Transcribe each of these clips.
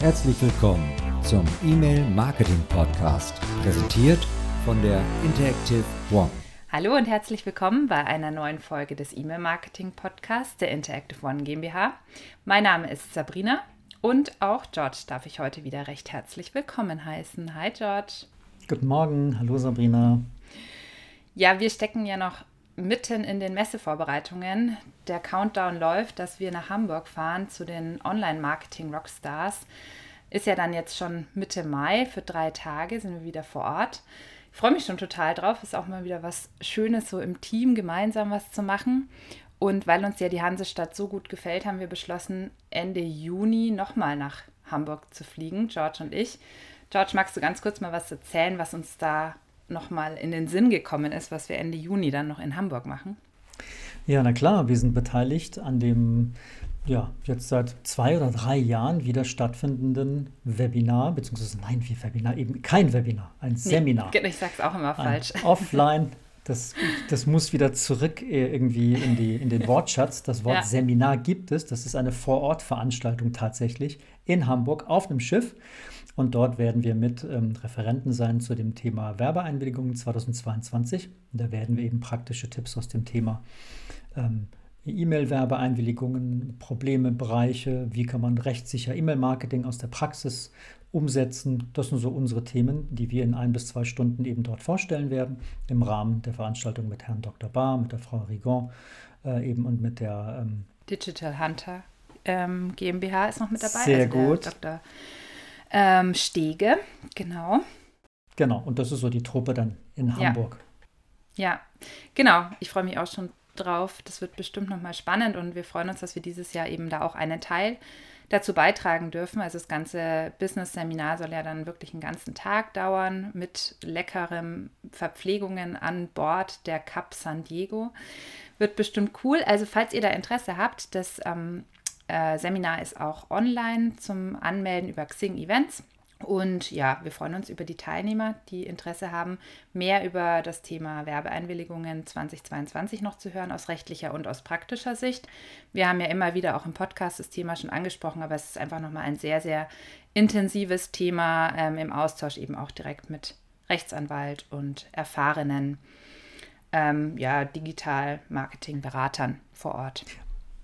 Herzlich willkommen zum E-Mail Marketing Podcast, präsentiert von der Interactive One. Hallo und herzlich willkommen bei einer neuen Folge des E-Mail Marketing Podcasts der Interactive One GmbH. Mein Name ist Sabrina und auch George darf ich heute wieder recht herzlich willkommen heißen. Hi George. Guten Morgen, hallo Sabrina. Ja, wir stecken ja noch mitten in den Messevorbereitungen. Der Countdown läuft, dass wir nach Hamburg fahren zu den Online-Marketing-Rockstars. Ist ja dann jetzt schon Mitte Mai, für drei Tage sind wir wieder vor Ort. Ich freue mich schon total drauf. Ist auch mal wieder was Schönes, so im Team gemeinsam was zu machen. Und weil uns ja die Hansestadt so gut gefällt, haben wir beschlossen, Ende Juni nochmal nach Hamburg zu fliegen, George und ich. George, magst du ganz kurz mal was erzählen, was uns da nochmal in den Sinn gekommen ist, was wir Ende Juni dann noch in Hamburg machen? Ja, na klar, wir sind beteiligt an dem ja, jetzt seit zwei oder drei Jahren wieder stattfindenden Webinar, beziehungsweise nein, wie Webinar, eben kein Webinar, ein Seminar. Nee, ich sag's auch immer falsch. Offline das, das muss wieder zurück äh, irgendwie in, die, in den Wortschatz. Das Wort ja. Seminar gibt es. Das ist eine Vorortveranstaltung tatsächlich in Hamburg auf einem Schiff. Und dort werden wir mit ähm, Referenten sein zu dem Thema Werbeeinwilligungen 2022. Und da werden wir eben praktische Tipps aus dem Thema ähm, E-Mail-Werbeeinwilligungen, Probleme, Bereiche, wie kann man rechtssicher E-Mail-Marketing aus der Praxis umsetzen. Das sind so unsere Themen, die wir in ein bis zwei Stunden eben dort vorstellen werden, im Rahmen der Veranstaltung mit Herrn Dr. Barr, mit der Frau Rigon äh, eben und mit der ähm, Digital Hunter ähm, GmbH ist noch mit dabei. Sehr also gut. Dr. Ähm, Stege, genau. Genau, und das ist so die Truppe dann in Hamburg. Ja, ja. genau. Ich freue mich auch schon drauf. Das wird bestimmt nochmal spannend und wir freuen uns, dass wir dieses Jahr eben da auch einen Teil dazu beitragen dürfen. Also das ganze Business-Seminar soll ja dann wirklich einen ganzen Tag dauern mit leckerem Verpflegungen an Bord der Cup San Diego. Wird bestimmt cool. Also falls ihr da Interesse habt, das ähm, äh, Seminar ist auch online zum Anmelden über Xing Events. Und ja, wir freuen uns über die Teilnehmer, die Interesse haben, mehr über das Thema Werbeeinwilligungen 2022 noch zu hören, aus rechtlicher und aus praktischer Sicht. Wir haben ja immer wieder auch im Podcast das Thema schon angesprochen, aber es ist einfach nochmal ein sehr, sehr intensives Thema ähm, im Austausch eben auch direkt mit Rechtsanwalt und erfahrenen ähm, ja, Digital-Marketing-Beratern vor Ort.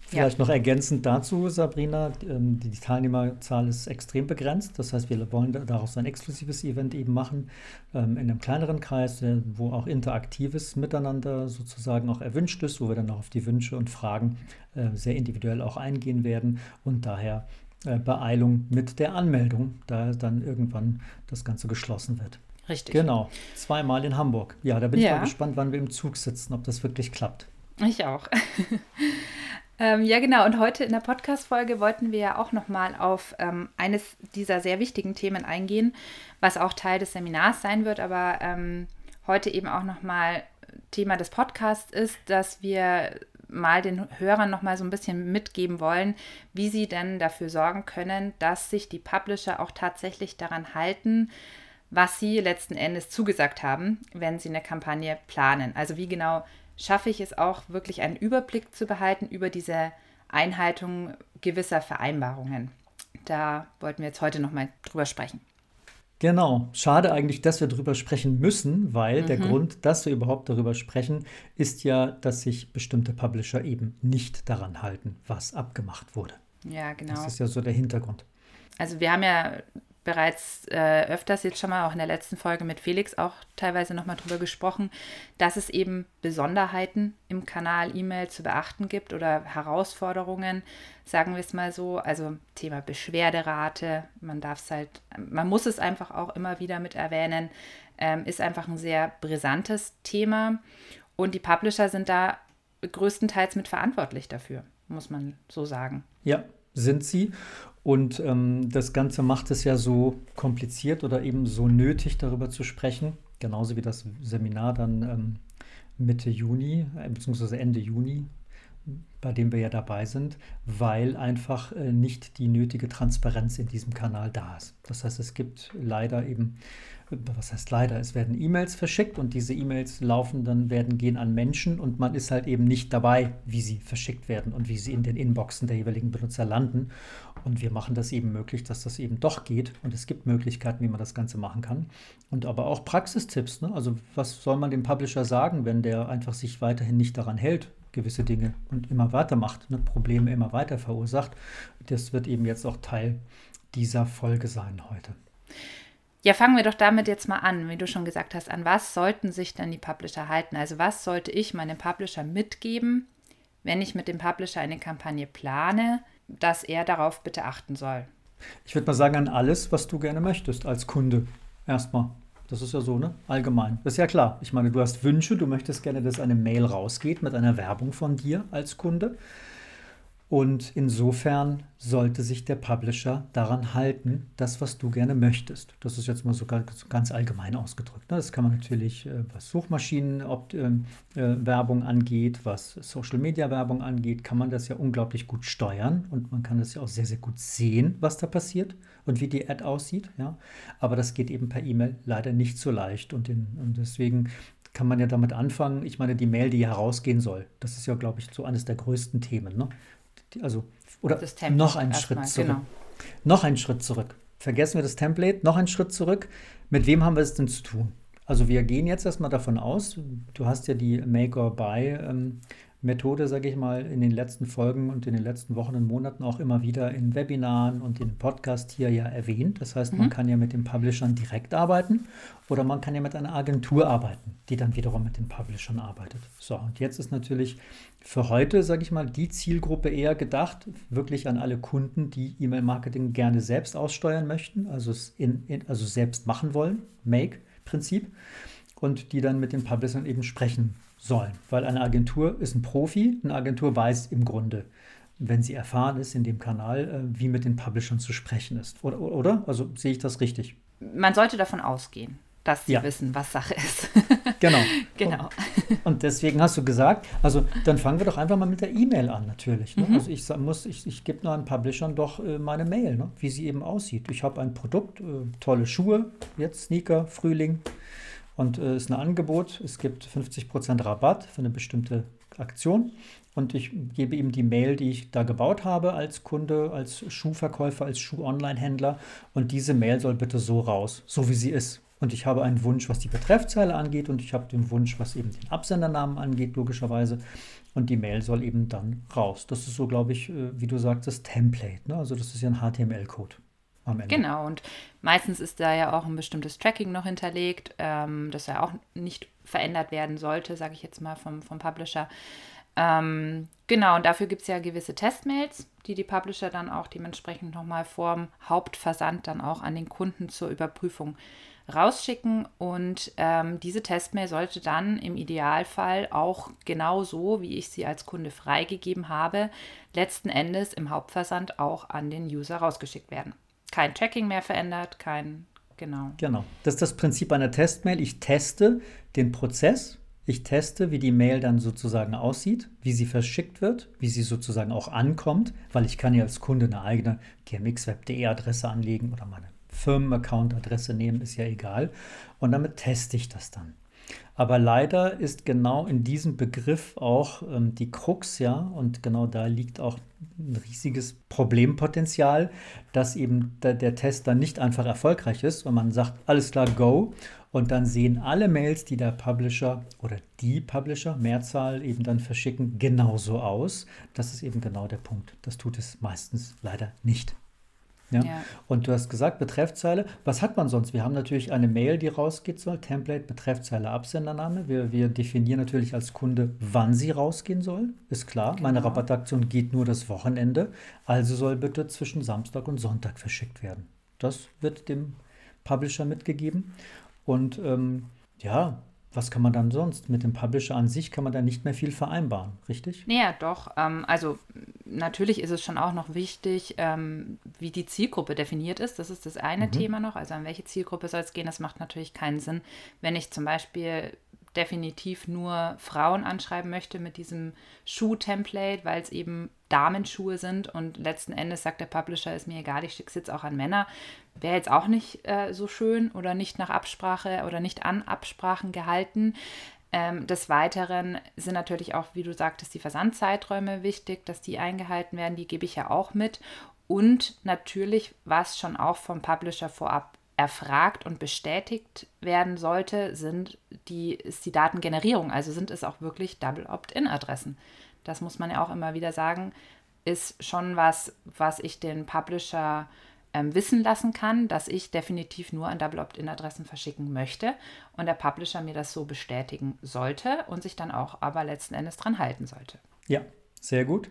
Vielleicht ja. noch ergänzend dazu, Sabrina, ähm, die Teilnehmerzahl ist extrem begrenzt. Das heißt, wir wollen daraus ein exklusives Event eben machen, ähm, in einem kleineren Kreis, wo auch interaktives Miteinander sozusagen auch erwünscht ist, wo wir dann auch auf die Wünsche und Fragen äh, sehr individuell auch eingehen werden und daher äh, Beeilung mit der Anmeldung, da dann irgendwann das Ganze geschlossen wird. Richtig. Genau, zweimal in Hamburg. Ja, da bin ja. ich mal gespannt, wann wir im Zug sitzen, ob das wirklich klappt. Ich auch. Ähm, ja, genau. Und heute in der Podcast-Folge wollten wir ja auch nochmal auf ähm, eines dieser sehr wichtigen Themen eingehen, was auch Teil des Seminars sein wird, aber ähm, heute eben auch nochmal Thema des Podcasts ist, dass wir mal den Hörern nochmal so ein bisschen mitgeben wollen, wie sie denn dafür sorgen können, dass sich die Publisher auch tatsächlich daran halten, was sie letzten Endes zugesagt haben, wenn sie eine Kampagne planen. Also wie genau schaffe ich es auch wirklich einen Überblick zu behalten über diese Einhaltung gewisser Vereinbarungen. Da wollten wir jetzt heute nochmal drüber sprechen. Genau. Schade eigentlich, dass wir darüber sprechen müssen, weil mhm. der Grund, dass wir überhaupt darüber sprechen, ist ja, dass sich bestimmte Publisher eben nicht daran halten, was abgemacht wurde. Ja, genau. Das ist ja so der Hintergrund. Also wir haben ja bereits äh, öfters jetzt schon mal auch in der letzten Folge mit Felix auch teilweise nochmal drüber gesprochen, dass es eben Besonderheiten im Kanal E-Mail zu beachten gibt oder Herausforderungen, sagen wir es mal so. Also Thema Beschwerderate, man darf es halt, man muss es einfach auch immer wieder mit erwähnen, ähm, ist einfach ein sehr brisantes Thema und die Publisher sind da größtenteils mit verantwortlich dafür, muss man so sagen. Ja, sind sie. Und ähm, das Ganze macht es ja so kompliziert oder eben so nötig, darüber zu sprechen. Genauso wie das Seminar dann ähm, Mitte Juni, äh, beziehungsweise Ende Juni bei dem wir ja dabei sind, weil einfach äh, nicht die nötige Transparenz in diesem Kanal da ist. Das heißt, es gibt leider eben was heißt leider, es werden E-Mails verschickt und diese E-Mails laufen dann, werden gehen an Menschen und man ist halt eben nicht dabei, wie sie verschickt werden und wie sie in den Inboxen der jeweiligen Benutzer landen. Und wir machen das eben möglich, dass das eben doch geht und es gibt Möglichkeiten, wie man das Ganze machen kann. Und aber auch Praxistipps. Ne? Also was soll man dem Publisher sagen, wenn der einfach sich weiterhin nicht daran hält, gewisse Dinge und immer weitermacht, ne? Probleme immer weiter verursacht. Das wird eben jetzt auch Teil dieser Folge sein heute. Ja, fangen wir doch damit jetzt mal an, wie du schon gesagt hast. An was sollten sich denn die Publisher halten? Also was sollte ich meinem Publisher mitgeben, wenn ich mit dem Publisher eine Kampagne plane, dass er darauf bitte achten soll? Ich würde mal sagen, an alles, was du gerne möchtest als Kunde. Erstmal. Das ist ja so, ne? Allgemein. Das ist ja klar. Ich meine, du hast Wünsche, du möchtest gerne, dass eine Mail rausgeht mit einer Werbung von dir als Kunde. Und insofern sollte sich der Publisher daran halten, das, was du gerne möchtest. Das ist jetzt mal so ganz, ganz allgemein ausgedrückt. Ne? Das kann man natürlich, äh, was Suchmaschinenwerbung ähm, äh, angeht, was Social-Media-Werbung angeht, kann man das ja unglaublich gut steuern und man kann das ja auch sehr, sehr gut sehen, was da passiert und wie die Ad aussieht. Ja? Aber das geht eben per E-Mail leider nicht so leicht und, in, und deswegen kann man ja damit anfangen. Ich meine, die Mail, die herausgehen soll, das ist ja, glaube ich, so eines der größten Themen. Ne? Also oder noch einen Schritt mal, zurück. Genau. Noch einen Schritt zurück. Vergessen wir das Template, noch einen Schritt zurück. Mit wem haben wir es denn zu tun? Also wir gehen jetzt erstmal davon aus, du hast ja die Make or Buy ähm, Methode, sage ich mal, in den letzten Folgen und in den letzten Wochen und Monaten auch immer wieder in Webinaren und in Podcast hier ja erwähnt. Das heißt, mhm. man kann ja mit den Publishern direkt arbeiten oder man kann ja mit einer Agentur arbeiten, die dann wiederum mit den Publishern arbeitet. So, und jetzt ist natürlich für heute, sage ich mal, die Zielgruppe eher gedacht, wirklich an alle Kunden, die E-Mail-Marketing gerne selbst aussteuern möchten, also, in, in, also selbst machen wollen, Make-Prinzip, und die dann mit den Publishern eben sprechen sollen. Weil eine Agentur ist ein Profi, eine Agentur weiß im Grunde, wenn sie erfahren ist in dem Kanal, äh, wie mit den Publishern zu sprechen ist. Oder? oder? Also sehe ich das richtig? Man sollte davon ausgehen, dass sie ja. wissen, was Sache ist. genau. genau. Und, und, deswegen hast du gesagt, also dann fangen wir doch einfach mal mit der E-Mail an, natürlich. Ne? Mhm. Also ich muss, ich, ich gebe nur an Publishern doch äh, meine Mail, ne? wie sie eben aussieht. Ich habe ein Produkt, äh, tolle Schuhe, jetzt Sneaker, Frühling und es äh, ist ein Angebot. Es gibt 50% Rabatt für eine bestimmte Aktion und ich gebe ihm die Mail, die ich da gebaut habe als Kunde, als Schuhverkäufer, als Schuh-Online-Händler und diese Mail soll bitte so raus, so wie sie ist. Und ich habe einen Wunsch, was die Betreffzeile angeht und ich habe den Wunsch, was eben den Absendernamen angeht, logischerweise. Und die Mail soll eben dann raus. Das ist so, glaube ich, äh, wie du sagst, das Template. Ne? Also das ist ja ein HTML-Code am Ende. Genau, und meistens ist da ja auch ein bestimmtes Tracking noch hinterlegt, ähm, das ja auch nicht verändert werden sollte, sage ich jetzt mal vom, vom Publisher. Ähm, genau, und dafür gibt es ja gewisse Testmails, die die Publisher dann auch dementsprechend nochmal vorm Hauptversand dann auch an den Kunden zur Überprüfung rausschicken. Und ähm, diese Testmail sollte dann im Idealfall auch genau so, wie ich sie als Kunde freigegeben habe, letzten Endes im Hauptversand auch an den User rausgeschickt werden kein Tracking mehr verändert, kein, genau. Genau. Das ist das Prinzip einer Testmail. Ich teste den Prozess. Ich teste, wie die Mail dann sozusagen aussieht, wie sie verschickt wird, wie sie sozusagen auch ankommt, weil ich kann ja als Kunde eine eigene gmxweb.de Adresse anlegen oder meine Firmenaccount-Adresse nehmen, ist ja egal. Und damit teste ich das dann. Aber leider ist genau in diesem Begriff auch ähm, die Krux, ja, und genau da liegt auch ein riesiges Problempotenzial, dass eben der, der Test dann nicht einfach erfolgreich ist und man sagt, alles klar, go. Und dann sehen alle Mails, die der Publisher oder die Publisher, Mehrzahl eben dann verschicken, genauso aus. Das ist eben genau der Punkt. Das tut es meistens leider nicht. Ja? ja? Und du hast gesagt, Betreffzeile. Was hat man sonst? Wir haben natürlich eine Mail, die rausgehen soll, Template, Betreffzeile, Absendername. Wir, wir definieren natürlich als Kunde, wann sie rausgehen soll. Ist klar, genau. meine Rabattaktion geht nur das Wochenende, also soll bitte zwischen Samstag und Sonntag verschickt werden. Das wird dem Publisher mitgegeben. Und ähm, ja, was kann man dann sonst? Mit dem Publisher an sich kann man da nicht mehr viel vereinbaren, richtig? Ja, doch. Ähm, also natürlich ist es schon auch noch wichtig, ähm, wie die Zielgruppe definiert ist. Das ist das eine mhm. Thema noch. Also an welche Zielgruppe soll es gehen? Das macht natürlich keinen Sinn, wenn ich zum Beispiel definitiv nur Frauen anschreiben möchte mit diesem Schuh-Template, weil es eben Damenschuhe sind und letzten Endes sagt der Publisher, ist mir egal, ich schicke es jetzt auch an Männer. Wäre jetzt auch nicht äh, so schön oder nicht nach Absprache oder nicht an Absprachen gehalten. Ähm, des Weiteren sind natürlich auch, wie du sagtest, die Versandzeiträume wichtig, dass die eingehalten werden. Die gebe ich ja auch mit. Und natürlich, was schon auch vom Publisher vorab erfragt und bestätigt werden sollte, sind die, ist die Datengenerierung. Also sind es auch wirklich Double Opt-in-Adressen. Das muss man ja auch immer wieder sagen, ist schon was, was ich den Publisher ähm, wissen lassen kann, dass ich definitiv nur an Double Opt-in-Adressen verschicken möchte und der Publisher mir das so bestätigen sollte und sich dann auch aber letzten Endes dran halten sollte. Ja, sehr gut.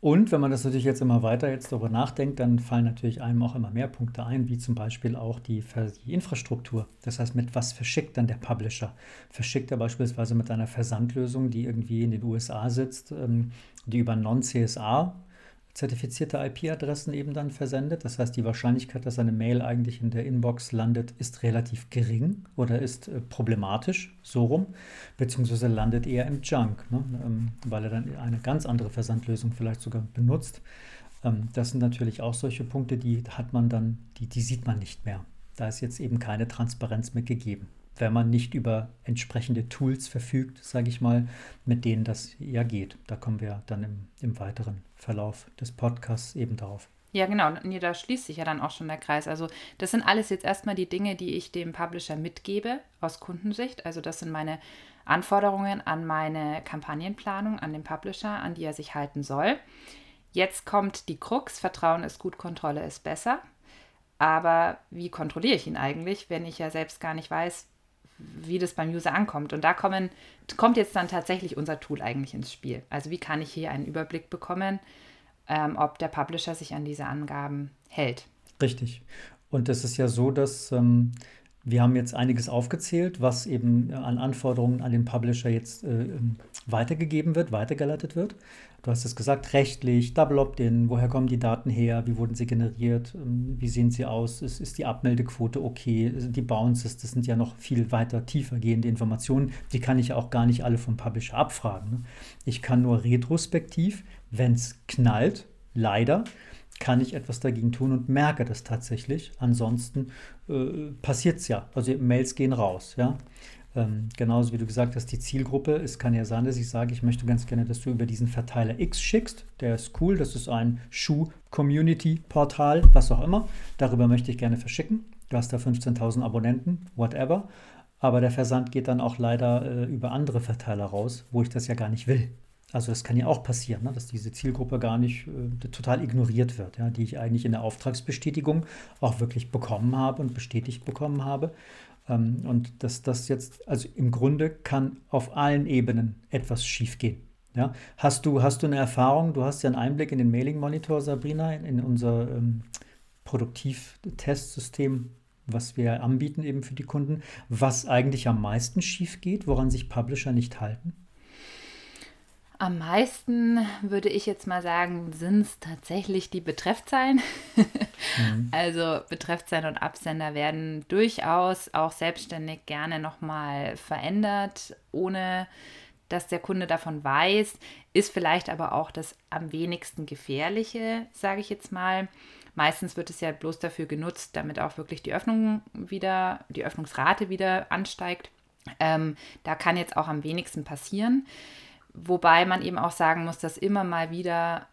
Und wenn man das natürlich jetzt immer weiter jetzt darüber nachdenkt, dann fallen natürlich einem auch immer mehr Punkte ein, wie zum Beispiel auch die, die Infrastruktur. Das heißt, mit was verschickt dann der Publisher? Verschickt er beispielsweise mit einer Versandlösung, die irgendwie in den USA sitzt, ähm, die über Non-CSA zertifizierte IP-Adressen eben dann versendet. Das heißt, die Wahrscheinlichkeit, dass eine Mail eigentlich in der Inbox landet, ist relativ gering oder ist äh, problematisch, so rum, beziehungsweise landet eher im Junk, ne? ähm, weil er dann eine ganz andere Versandlösung vielleicht sogar benutzt. Ähm, das sind natürlich auch solche Punkte, die hat man dann, die, die sieht man nicht mehr. Da ist jetzt eben keine Transparenz mehr gegeben wenn man nicht über entsprechende Tools verfügt, sage ich mal, mit denen das ja geht. Da kommen wir dann im, im weiteren Verlauf des Podcasts eben darauf. Ja, genau. Nee, da schließt sich ja dann auch schon der Kreis. Also das sind alles jetzt erstmal die Dinge, die ich dem Publisher mitgebe aus Kundensicht. Also das sind meine Anforderungen an meine Kampagnenplanung, an den Publisher, an die er sich halten soll. Jetzt kommt die Krux, Vertrauen ist gut, Kontrolle ist besser. Aber wie kontrolliere ich ihn eigentlich, wenn ich ja selbst gar nicht weiß, wie das beim User ankommt. Und da kommen, kommt jetzt dann tatsächlich unser Tool eigentlich ins Spiel. Also wie kann ich hier einen Überblick bekommen, ähm, ob der Publisher sich an diese Angaben hält. Richtig. Und es ist ja so, dass ähm, wir haben jetzt einiges aufgezählt, was eben an Anforderungen an den Publisher jetzt äh, ähm, weitergegeben wird, weitergeleitet wird. Du hast es gesagt, rechtlich, Double Opt-in, woher kommen die Daten her, wie wurden sie generiert, ähm, wie sehen sie aus, ist, ist die Abmeldequote okay, die Bounces, das sind ja noch viel weiter tiefer gehende Informationen, die kann ich auch gar nicht alle vom Publisher abfragen. Ne? Ich kann nur retrospektiv, wenn es knallt, leider, kann ich etwas dagegen tun und merke das tatsächlich. Ansonsten äh, passiert es ja. Also Mails gehen raus. Ja? Ähm, genauso wie du gesagt hast, die Zielgruppe. Es kann ja sein, dass ich sage, ich möchte ganz gerne, dass du über diesen Verteiler X schickst. Der ist cool. Das ist ein Schuh-Community-Portal, was auch immer. Darüber möchte ich gerne verschicken. Du hast da 15.000 Abonnenten, whatever. Aber der Versand geht dann auch leider äh, über andere Verteiler raus, wo ich das ja gar nicht will. Also das kann ja auch passieren, ne, dass diese Zielgruppe gar nicht äh, total ignoriert wird, ja, die ich eigentlich in der Auftragsbestätigung auch wirklich bekommen habe und bestätigt bekommen habe. Ähm, und dass das jetzt, also im Grunde kann auf allen Ebenen etwas schiefgehen. Ja? Hast, du, hast du eine Erfahrung, du hast ja einen Einblick in den Mailing-Monitor, Sabrina, in, in unser ähm, Produktivtestsystem, was wir anbieten eben für die Kunden, was eigentlich am meisten schief geht, woran sich Publisher nicht halten? Am meisten würde ich jetzt mal sagen, sind es tatsächlich die Betreffzeilen. mhm. Also Betreffzeilen und Absender werden durchaus auch selbstständig gerne nochmal verändert, ohne dass der Kunde davon weiß, ist vielleicht aber auch das am wenigsten gefährliche, sage ich jetzt mal. Meistens wird es ja bloß dafür genutzt, damit auch wirklich die Öffnung wieder, die Öffnungsrate wieder ansteigt. Ähm, da kann jetzt auch am wenigsten passieren. Wobei man eben auch sagen muss, dass immer mal wieder,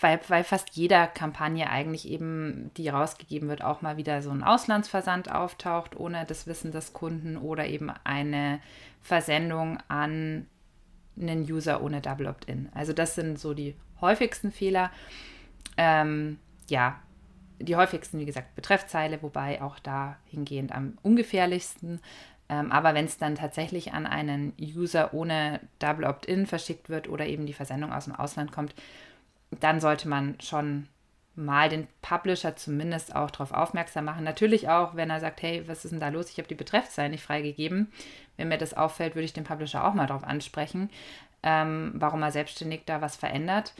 weil, weil fast jeder Kampagne eigentlich eben, die rausgegeben wird, auch mal wieder so ein Auslandsversand auftaucht, ohne das Wissen des Kunden oder eben eine Versendung an einen User ohne Double Opt-in. Also das sind so die häufigsten Fehler. Ähm, ja, die häufigsten, wie gesagt, Betreffzeile, wobei auch dahingehend am ungefährlichsten. Ähm, aber wenn es dann tatsächlich an einen User ohne Double Opt-in verschickt wird oder eben die Versendung aus dem Ausland kommt, dann sollte man schon mal den Publisher zumindest auch darauf aufmerksam machen. Natürlich auch, wenn er sagt, hey, was ist denn da los? Ich habe die Betreffzeilen nicht freigegeben. Wenn mir das auffällt, würde ich den Publisher auch mal darauf ansprechen, ähm, warum er selbstständig da was verändert.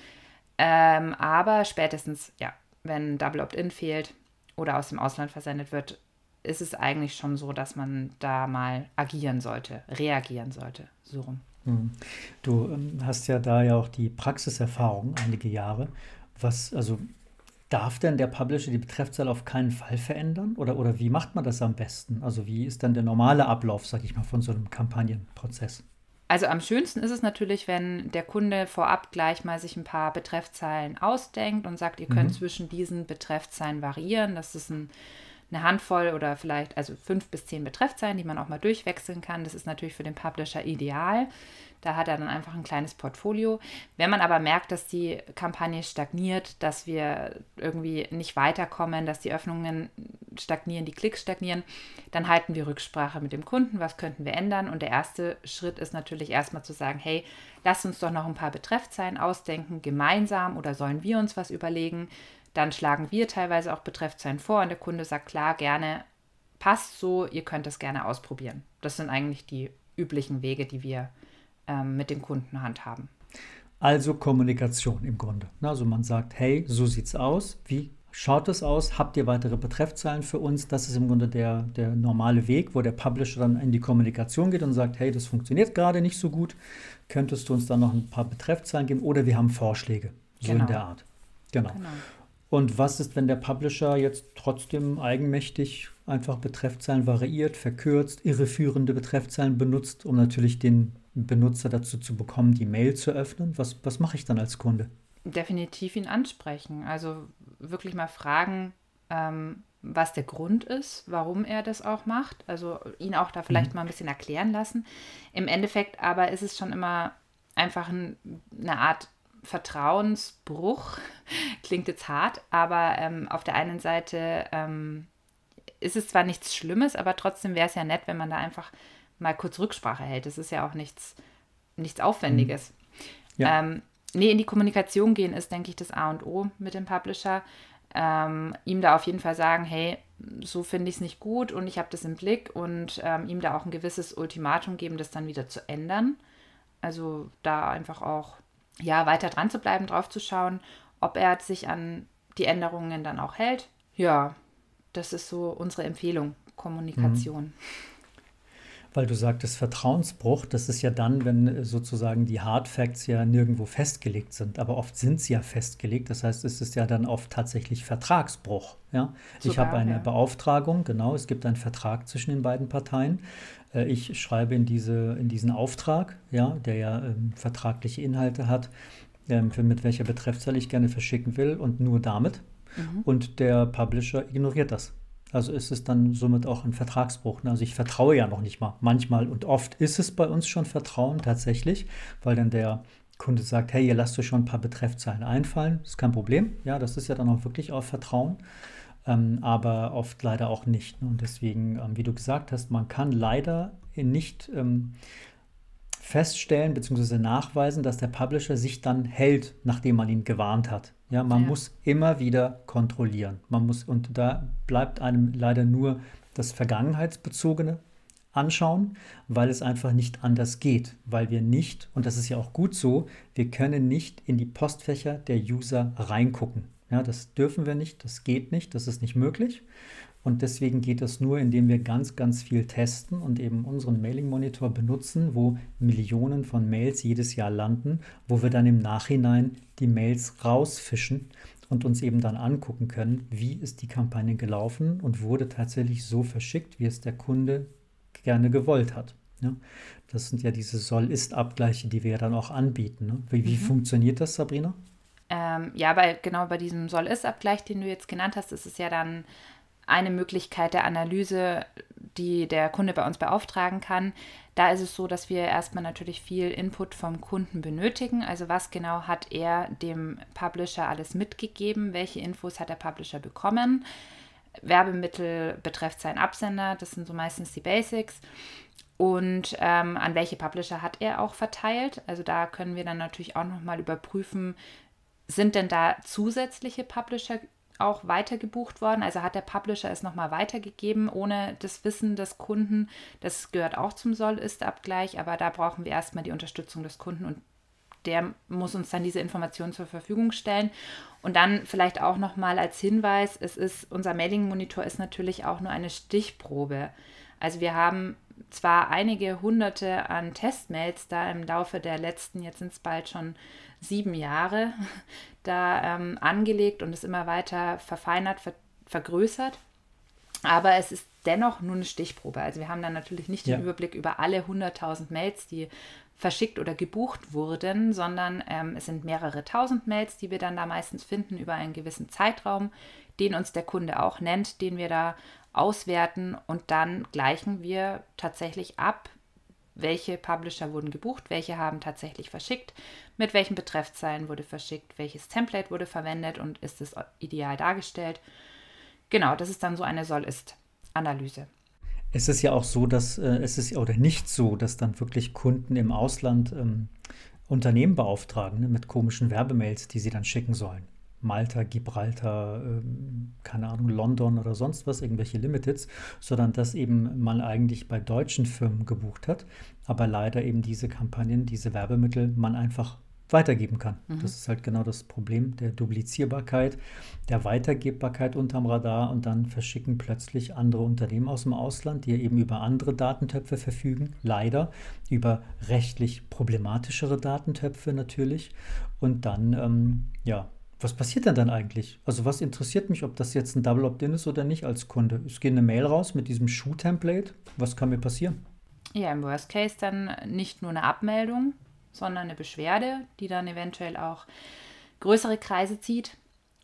Ähm, aber spätestens, ja, wenn Double Opt-in fehlt oder aus dem Ausland versendet wird, ist es eigentlich schon so, dass man da mal agieren sollte, reagieren sollte. So rum. Hm. Du ähm, hast ja da ja auch die Praxiserfahrung einige Jahre. Was, also darf denn der Publisher die Betreffzahl auf keinen Fall verändern? Oder, oder wie macht man das am besten? Also wie ist dann der normale Ablauf, sag ich mal, von so einem Kampagnenprozess? Also am schönsten ist es natürlich, wenn der Kunde vorab gleich mal sich ein paar Betreffzeilen ausdenkt und sagt, ihr könnt mhm. zwischen diesen Betreffzeilen variieren. Das ist ein eine Handvoll oder vielleicht also fünf bis zehn Betreffzeilen, die man auch mal durchwechseln kann. Das ist natürlich für den Publisher ideal. Da hat er dann einfach ein kleines Portfolio. Wenn man aber merkt, dass die Kampagne stagniert, dass wir irgendwie nicht weiterkommen, dass die Öffnungen stagnieren, die Klicks stagnieren, dann halten wir Rücksprache mit dem Kunden. Was könnten wir ändern? Und der erste Schritt ist natürlich erstmal zu sagen, hey, lass uns doch noch ein paar Betreffzeilen ausdenken, gemeinsam oder sollen wir uns was überlegen? Dann schlagen wir teilweise auch Betreffzeilen vor und der Kunde sagt klar, gerne, passt so, ihr könnt es gerne ausprobieren. Das sind eigentlich die üblichen Wege, die wir ähm, mit den Kunden handhaben. Also Kommunikation im Grunde. Also man sagt, hey, so sieht's aus. Wie schaut es aus? Habt ihr weitere Betreffzeilen für uns? Das ist im Grunde der, der normale Weg, wo der Publisher dann in die Kommunikation geht und sagt, hey, das funktioniert gerade nicht so gut. Könntest du uns dann noch ein paar Betreffzeilen geben? Oder wir haben Vorschläge. So genau. in der Art. Genau. genau. Und was ist, wenn der Publisher jetzt trotzdem eigenmächtig einfach Betreffzeilen variiert, verkürzt, irreführende Betreffzeilen benutzt, um natürlich den Benutzer dazu zu bekommen, die Mail zu öffnen? Was, was mache ich dann als Kunde? Definitiv ihn ansprechen. Also wirklich mal fragen, ähm, was der Grund ist, warum er das auch macht. Also ihn auch da vielleicht mhm. mal ein bisschen erklären lassen. Im Endeffekt aber ist es schon immer einfach ein, eine Art Vertrauensbruch. Klingt jetzt hart, aber ähm, auf der einen Seite ähm, ist es zwar nichts Schlimmes, aber trotzdem wäre es ja nett, wenn man da einfach mal kurz Rücksprache hält. Das ist ja auch nichts, nichts Aufwendiges. Mhm. Ja. Ähm, nee, in die Kommunikation gehen ist, denke ich, das A und O mit dem Publisher. Ähm, ihm da auf jeden Fall sagen, hey, so finde ich es nicht gut und ich habe das im Blick und ähm, ihm da auch ein gewisses Ultimatum geben, das dann wieder zu ändern. Also da einfach auch ja, weiter dran zu bleiben, drauf zu schauen, ob er sich an die Änderungen dann auch hält. Ja, das ist so unsere Empfehlung, Kommunikation. Mhm. Weil du sagtest Vertrauensbruch, das ist ja dann, wenn sozusagen die Hard Facts ja nirgendwo festgelegt sind. Aber oft sind sie ja festgelegt. Das heißt, es ist ja dann oft tatsächlich Vertragsbruch. Ja? Sogar, ich habe eine ja. Beauftragung, genau, es gibt einen Vertrag zwischen den beiden Parteien. Äh, ich schreibe in, diese, in diesen Auftrag, ja, der ja ähm, vertragliche Inhalte hat, ähm, für mit welcher Betreffzahl ich gerne verschicken will und nur damit. Mhm. Und der Publisher ignoriert das. Also ist es dann somit auch ein Vertragsbruch. Ne? Also ich vertraue ja noch nicht mal. Manchmal und oft ist es bei uns schon Vertrauen tatsächlich, weil dann der Kunde sagt, hey, ihr lasst euch schon ein paar Betreffzahlen einfallen. Ist kein Problem. Ja, das ist ja dann auch wirklich auf Vertrauen. Ähm, aber oft leider auch nicht. Ne? Und deswegen, ähm, wie du gesagt hast, man kann leider nicht ähm, feststellen bzw. nachweisen, dass der Publisher sich dann hält, nachdem man ihn gewarnt hat. Ja, man ja. muss immer wieder kontrollieren. Man muss, und da bleibt einem leider nur das Vergangenheitsbezogene anschauen, weil es einfach nicht anders geht, weil wir nicht, und das ist ja auch gut so, wir können nicht in die Postfächer der User reingucken. Ja, das dürfen wir nicht, das geht nicht, das ist nicht möglich. Und deswegen geht das nur, indem wir ganz, ganz viel testen und eben unseren Mailing-Monitor benutzen, wo Millionen von Mails jedes Jahr landen, wo wir dann im Nachhinein die Mails rausfischen und uns eben dann angucken können, wie ist die Kampagne gelaufen und wurde tatsächlich so verschickt, wie es der Kunde gerne gewollt hat. Ja, das sind ja diese Soll-Ist-Abgleiche, die wir ja dann auch anbieten. Ne? Wie, wie mhm. funktioniert das, Sabrina? Ähm, ja, bei, genau bei diesem Soll-Ist-Abgleich, den du jetzt genannt hast, ist es ja dann eine Möglichkeit der Analyse, die der Kunde bei uns beauftragen kann. Da ist es so, dass wir erstmal natürlich viel Input vom Kunden benötigen. Also was genau hat er dem Publisher alles mitgegeben? Welche Infos hat der Publisher bekommen? Werbemittel betrifft sein Absender, das sind so meistens die Basics. Und ähm, an welche Publisher hat er auch verteilt? Also da können wir dann natürlich auch nochmal überprüfen, sind denn da zusätzliche Publisher auch weitergebucht worden. Also hat der Publisher es nochmal weitergegeben, ohne das Wissen des Kunden. Das gehört auch zum Soll-Ist-Abgleich, aber da brauchen wir erstmal die Unterstützung des Kunden und der muss uns dann diese Informationen zur Verfügung stellen. Und dann vielleicht auch nochmal als Hinweis, es ist, unser Mailing-Monitor ist natürlich auch nur eine Stichprobe. Also wir haben zwar einige hunderte an Testmails da im Laufe der letzten, jetzt sind es bald schon sieben Jahre, da ähm, angelegt und es immer weiter verfeinert, ver vergrößert. Aber es ist dennoch nur eine Stichprobe. Also wir haben dann natürlich nicht den Überblick über alle 100.000 Mails, die verschickt oder gebucht wurden, sondern ähm, es sind mehrere tausend Mails, die wir dann da meistens finden über einen gewissen Zeitraum, den uns der Kunde auch nennt, den wir da auswerten und dann gleichen wir tatsächlich ab, welche Publisher wurden gebucht, welche haben tatsächlich verschickt, mit welchen Betreffzeilen wurde verschickt, welches Template wurde verwendet und ist es ideal dargestellt. Genau, das ist dann so eine Soll-Ist-Analyse. Es ist ja auch so, dass äh, es ist oder nicht so, dass dann wirklich Kunden im Ausland ähm, Unternehmen beauftragen ne, mit komischen Werbemails, die sie dann schicken sollen. Malta, Gibraltar, ähm, keine Ahnung, London oder sonst was, irgendwelche Limiteds, sondern dass eben man eigentlich bei deutschen Firmen gebucht hat, aber leider eben diese Kampagnen, diese Werbemittel man einfach weitergeben kann. Mhm. Das ist halt genau das Problem der Duplizierbarkeit, der Weitergebbarkeit unterm Radar und dann verschicken plötzlich andere Unternehmen aus dem Ausland, die eben über andere Datentöpfe verfügen, leider über rechtlich problematischere Datentöpfe natürlich. Und dann, ähm, ja, was passiert denn dann eigentlich? Also was interessiert mich, ob das jetzt ein Double Opt-in ist oder nicht als Kunde? Es geht eine Mail raus mit diesem Schuh-Template. Was kann mir passieren? Ja, im Worst Case dann nicht nur eine Abmeldung, sondern eine Beschwerde, die dann eventuell auch größere Kreise zieht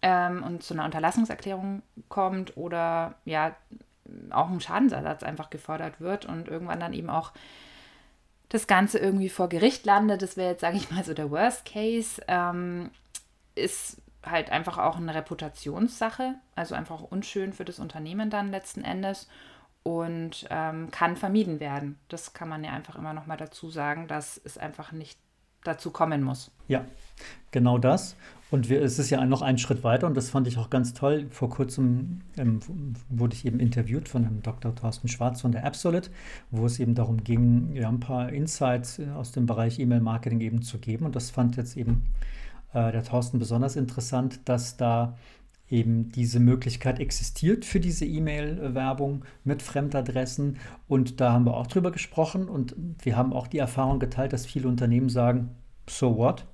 ähm, und zu einer Unterlassungserklärung kommt oder ja auch ein Schadensersatz einfach gefordert wird und irgendwann dann eben auch das Ganze irgendwie vor Gericht landet. Das wäre jetzt, sage ich mal, so der Worst Case. Ähm, ist halt einfach auch eine Reputationssache, also einfach unschön für das Unternehmen dann letzten Endes und ähm, kann vermieden werden. Das kann man ja einfach immer noch mal dazu sagen, dass es einfach nicht dazu kommen muss. Ja, genau das. Und wir, es ist ja noch einen Schritt weiter und das fand ich auch ganz toll. Vor kurzem ähm, wurde ich eben interviewt von dem Dr. Thorsten Schwarz von der Absolute, wo es eben darum ging, ja, ein paar Insights aus dem Bereich E-Mail-Marketing eben zu geben. Und das fand jetzt eben äh, der Thorsten besonders interessant, dass da eben diese Möglichkeit existiert für diese E-Mail-Werbung mit Fremdadressen. Und da haben wir auch drüber gesprochen und wir haben auch die Erfahrung geteilt, dass viele Unternehmen sagen, so what?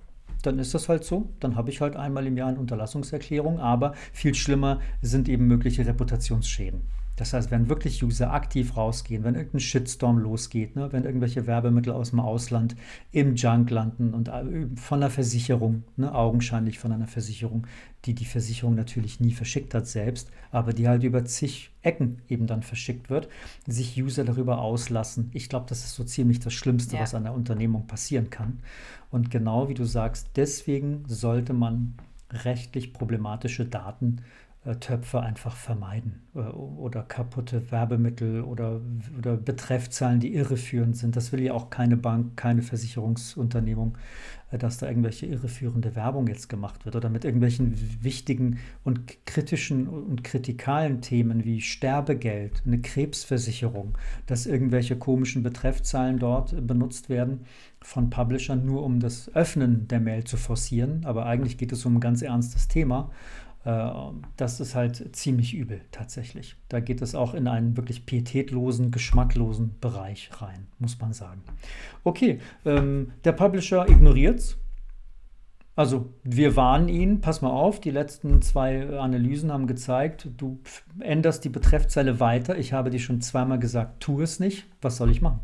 Dann ist das halt so. Dann habe ich halt einmal im Jahr eine Unterlassungserklärung. Aber viel schlimmer sind eben mögliche Reputationsschäden. Das heißt, wenn wirklich User aktiv rausgehen, wenn irgendein Shitstorm losgeht, ne, wenn irgendwelche Werbemittel aus dem Ausland im Junk landen und äh, von einer Versicherung, ne, augenscheinlich von einer Versicherung, die die Versicherung natürlich nie verschickt hat selbst, aber die halt über zig Ecken eben dann verschickt wird, sich User darüber auslassen. Ich glaube, das ist so ziemlich das Schlimmste, ja. was an der Unternehmung passieren kann. Und genau wie du sagst, deswegen sollte man rechtlich problematische Daten äh, Töpfe einfach vermeiden äh, oder kaputte Werbemittel oder, oder Betreffzahlen, die irreführend sind. Das will ja auch keine Bank, keine Versicherungsunternehmung, äh, dass da irgendwelche irreführende Werbung jetzt gemacht wird oder mit irgendwelchen wichtigen und kritischen und kritikalen Themen wie Sterbegeld, eine Krebsversicherung, dass irgendwelche komischen Betreffzahlen dort benutzt werden von Publishern nur um das Öffnen der Mail zu forcieren. Aber eigentlich geht es um ein ganz ernstes Thema. Äh, das ist halt ziemlich übel tatsächlich. Da geht es auch in einen wirklich pietätlosen, geschmacklosen Bereich rein, muss man sagen. Okay, ähm, der Publisher ignoriert es. Also wir warnen ihn, pass mal auf, die letzten zwei Analysen haben gezeigt, du änderst die Betreffzeile weiter. Ich habe dir schon zweimal gesagt, tu es nicht. Was soll ich machen?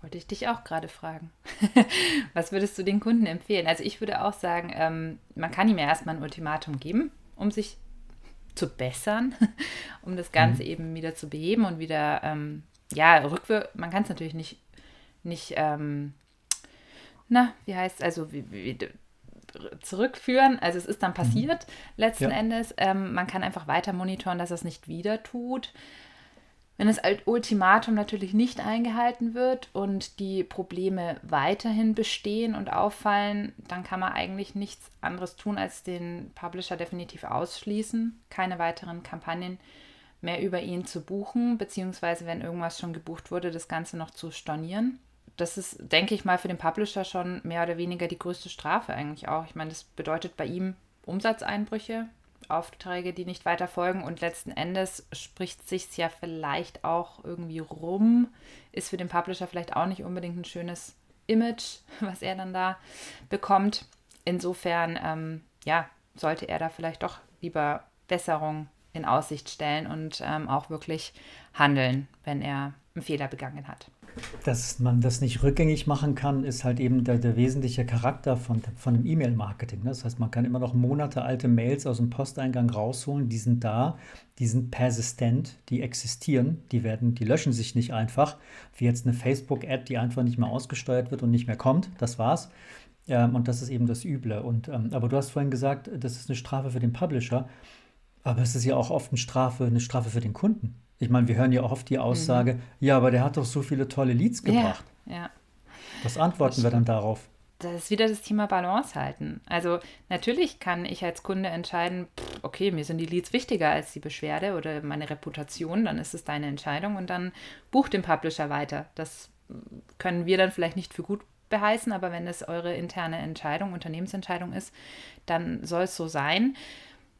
Wollte ich dich auch gerade fragen. Was würdest du den Kunden empfehlen? Also ich würde auch sagen, ähm, man kann ihm ja erstmal ein Ultimatum geben um sich zu bessern, um das Ganze mhm. eben wieder zu beheben und wieder, ähm, ja, rückwirkend, man kann es natürlich nicht, nicht, ähm, na, wie heißt es, also wie, wie, zurückführen. Also es ist dann mhm. passiert mhm. letzten ja. Endes. Ähm, man kann einfach weiter monitoren, dass es nicht wieder tut. Wenn das Ultimatum natürlich nicht eingehalten wird und die Probleme weiterhin bestehen und auffallen, dann kann man eigentlich nichts anderes tun, als den Publisher definitiv ausschließen, keine weiteren Kampagnen mehr über ihn zu buchen, beziehungsweise wenn irgendwas schon gebucht wurde, das Ganze noch zu stornieren. das ist, denke ich mal, für den Publisher schon mehr oder weniger die größte Strafe eigentlich auch. Ich meine, das bedeutet bei ihm Umsatzeinbrüche, Aufträge, die nicht weiter folgen und letzten Endes spricht sich ja vielleicht auch irgendwie rum, ist für den Publisher vielleicht auch nicht unbedingt ein schönes Image, was er dann da bekommt. Insofern, ähm, ja, sollte er da vielleicht doch lieber Besserung in Aussicht stellen und ähm, auch wirklich handeln, wenn er einen Fehler begangen hat. Dass man das nicht rückgängig machen kann, ist halt eben der, der wesentliche Charakter von, von dem E-Mail-Marketing. Ne? Das heißt, man kann immer noch monatealte Mails aus dem Posteingang rausholen, die sind da, die sind persistent, die existieren, die werden, die löschen sich nicht einfach, wie jetzt eine Facebook-Ad, die einfach nicht mehr ausgesteuert wird und nicht mehr kommt. Das war's. Ähm, und das ist eben das Üble. Und, ähm, aber du hast vorhin gesagt, das ist eine Strafe für den Publisher. Aber es ist ja auch oft eine Strafe, eine Strafe für den Kunden. Ich meine, wir hören ja oft die Aussage, mhm. ja, aber der hat doch so viele tolle Leads gebracht. Ja, ja. Was antworten wir dann darauf? Das ist wieder das Thema Balance halten. Also natürlich kann ich als Kunde entscheiden, okay, mir sind die Leads wichtiger als die Beschwerde oder meine Reputation, dann ist es deine Entscheidung und dann bucht den Publisher weiter. Das können wir dann vielleicht nicht für gut beheißen, aber wenn es eure interne Entscheidung, Unternehmensentscheidung ist, dann soll es so sein.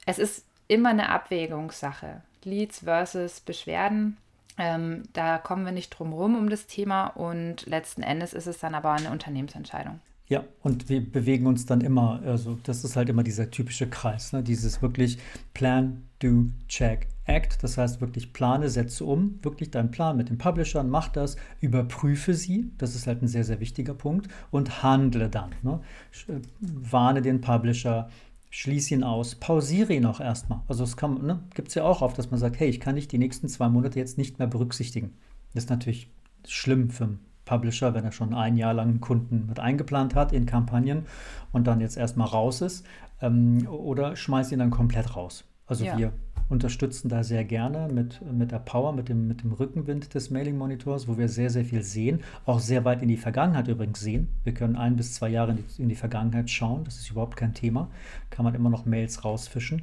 Es ist immer eine Abwägungssache. Leads versus Beschwerden. Ähm, da kommen wir nicht drum rum um das Thema und letzten Endes ist es dann aber eine Unternehmensentscheidung. Ja, und wir bewegen uns dann immer, also das ist halt immer dieser typische Kreis, ne? dieses wirklich Plan, Do, Check, Act. Das heißt wirklich plane, setze um, wirklich deinen Plan mit den Publishern, mach das, überprüfe sie, das ist halt ein sehr, sehr wichtiger Punkt und handle dann. Ne? Äh, warne den Publisher, schließe ihn aus, pausiere ihn auch erstmal. Also es ne, gibt es ja auch oft, dass man sagt, hey, ich kann dich die nächsten zwei Monate jetzt nicht mehr berücksichtigen. Das ist natürlich schlimm für einen Publisher, wenn er schon ein Jahr lang einen Kunden mit eingeplant hat in Kampagnen und dann jetzt erstmal raus ist. Ähm, oder schmeiß ihn dann komplett raus. Also ja. wir unterstützen da sehr gerne mit, mit der Power, mit dem, mit dem Rückenwind des Mailing-Monitors, wo wir sehr, sehr viel sehen, auch sehr weit in die Vergangenheit übrigens sehen. Wir können ein bis zwei Jahre in die, in die Vergangenheit schauen, das ist überhaupt kein Thema, kann man immer noch Mails rausfischen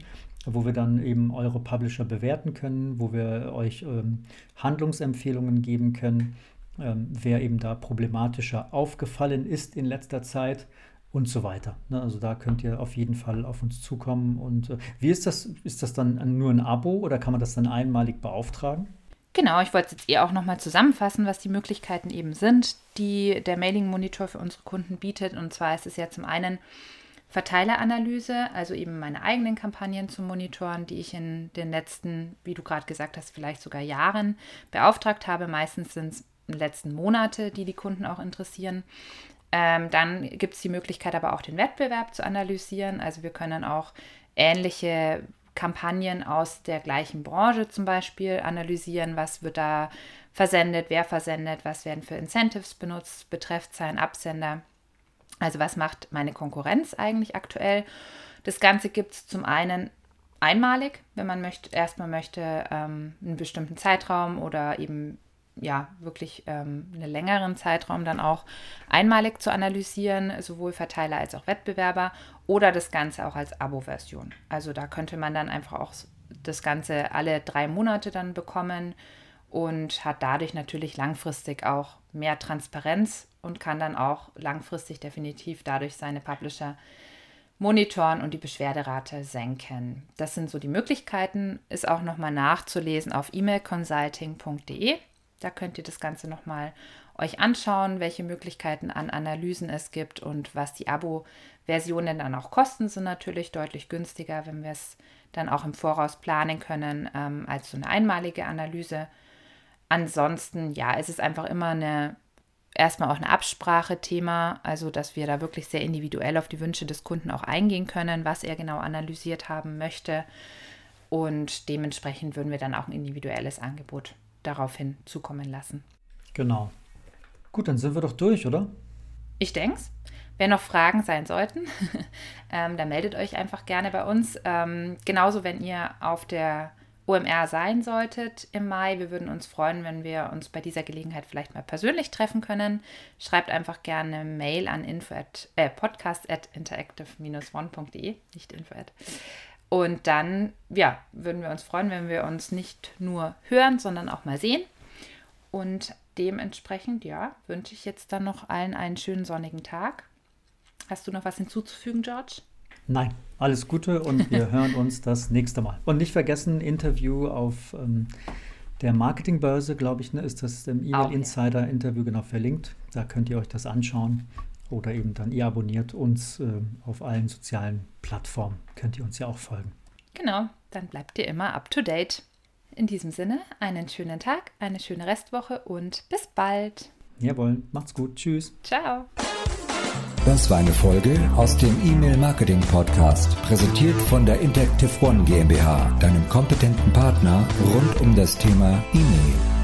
wo wir dann eben eure Publisher bewerten können, wo wir euch ähm, Handlungsempfehlungen geben können, ähm, wer eben da problematischer aufgefallen ist in letzter Zeit und so weiter. Ne? Also da könnt ihr auf jeden Fall auf uns zukommen. Und äh, wie ist das? Ist das dann nur ein Abo oder kann man das dann einmalig beauftragen? Genau, ich wollte jetzt eher auch nochmal zusammenfassen, was die Möglichkeiten eben sind, die der Mailing-Monitor für unsere Kunden bietet. Und zwar ist es ja zum einen Verteileranalyse, also eben meine eigenen Kampagnen zu monitoren, die ich in den letzten, wie du gerade gesagt hast, vielleicht sogar Jahren beauftragt habe. Meistens sind es letzten Monate, die die Kunden auch interessieren. Ähm, dann gibt es die Möglichkeit aber auch den Wettbewerb zu analysieren. Also wir können auch ähnliche Kampagnen aus der gleichen Branche zum Beispiel analysieren, was wird da versendet, wer versendet, was werden für Incentives benutzt, Betreffzeilen, Absender. Also was macht meine Konkurrenz eigentlich aktuell? Das Ganze gibt es zum einen einmalig, wenn man möchte, erstmal möchte ähm, einen bestimmten Zeitraum oder eben ja wirklich ähm, einen längeren Zeitraum dann auch einmalig zu analysieren, sowohl Verteiler als auch Wettbewerber oder das Ganze auch als Abo-Version. Also da könnte man dann einfach auch das Ganze alle drei Monate dann bekommen und hat dadurch natürlich langfristig auch mehr Transparenz und kann dann auch langfristig definitiv dadurch seine Publisher monitoren und die Beschwerderate senken. Das sind so die Möglichkeiten, ist auch nochmal nachzulesen auf emailconsulting.de. Da könnt ihr das Ganze nochmal euch anschauen, welche Möglichkeiten an Analysen es gibt und was die Abo-Versionen dann auch kosten, sind natürlich deutlich günstiger, wenn wir es dann auch im Voraus planen können, ähm, als so eine einmalige Analyse. Ansonsten, ja, es ist einfach immer eine, erstmal auch ein Absprachethema, also dass wir da wirklich sehr individuell auf die Wünsche des Kunden auch eingehen können, was er genau analysiert haben möchte. Und dementsprechend würden wir dann auch ein individuelles Angebot daraufhin zukommen lassen. Genau. Gut, dann sind wir doch durch, oder? Ich denke es. Wenn noch Fragen sein sollten, ähm, dann meldet euch einfach gerne bei uns. Ähm, genauso, wenn ihr auf der OMR sein solltet im Mai. Wir würden uns freuen, wenn wir uns bei dieser Gelegenheit vielleicht mal persönlich treffen können. Schreibt einfach gerne Mail an info at, äh, podcast at interactive-one.de, nicht info at. Und dann, ja, würden wir uns freuen, wenn wir uns nicht nur hören, sondern auch mal sehen. Und dementsprechend, ja, wünsche ich jetzt dann noch allen einen schönen sonnigen Tag. Hast du noch was hinzuzufügen, George? Nein, alles Gute und wir hören uns das nächste Mal. Und nicht vergessen, Interview auf ähm, der Marketingbörse, glaube ich, ne, ist das im E-Mail Insider Interview genau verlinkt. Da könnt ihr euch das anschauen oder eben dann ihr abonniert uns äh, auf allen sozialen Plattformen. Könnt ihr uns ja auch folgen. Genau, dann bleibt ihr immer up to date. In diesem Sinne, einen schönen Tag, eine schöne Restwoche und bis bald. Jawohl, macht's gut. Tschüss. Ciao. Das war eine Folge aus dem E-Mail Marketing Podcast, präsentiert von der Interactive One GmbH, deinem kompetenten Partner rund um das Thema E-Mail.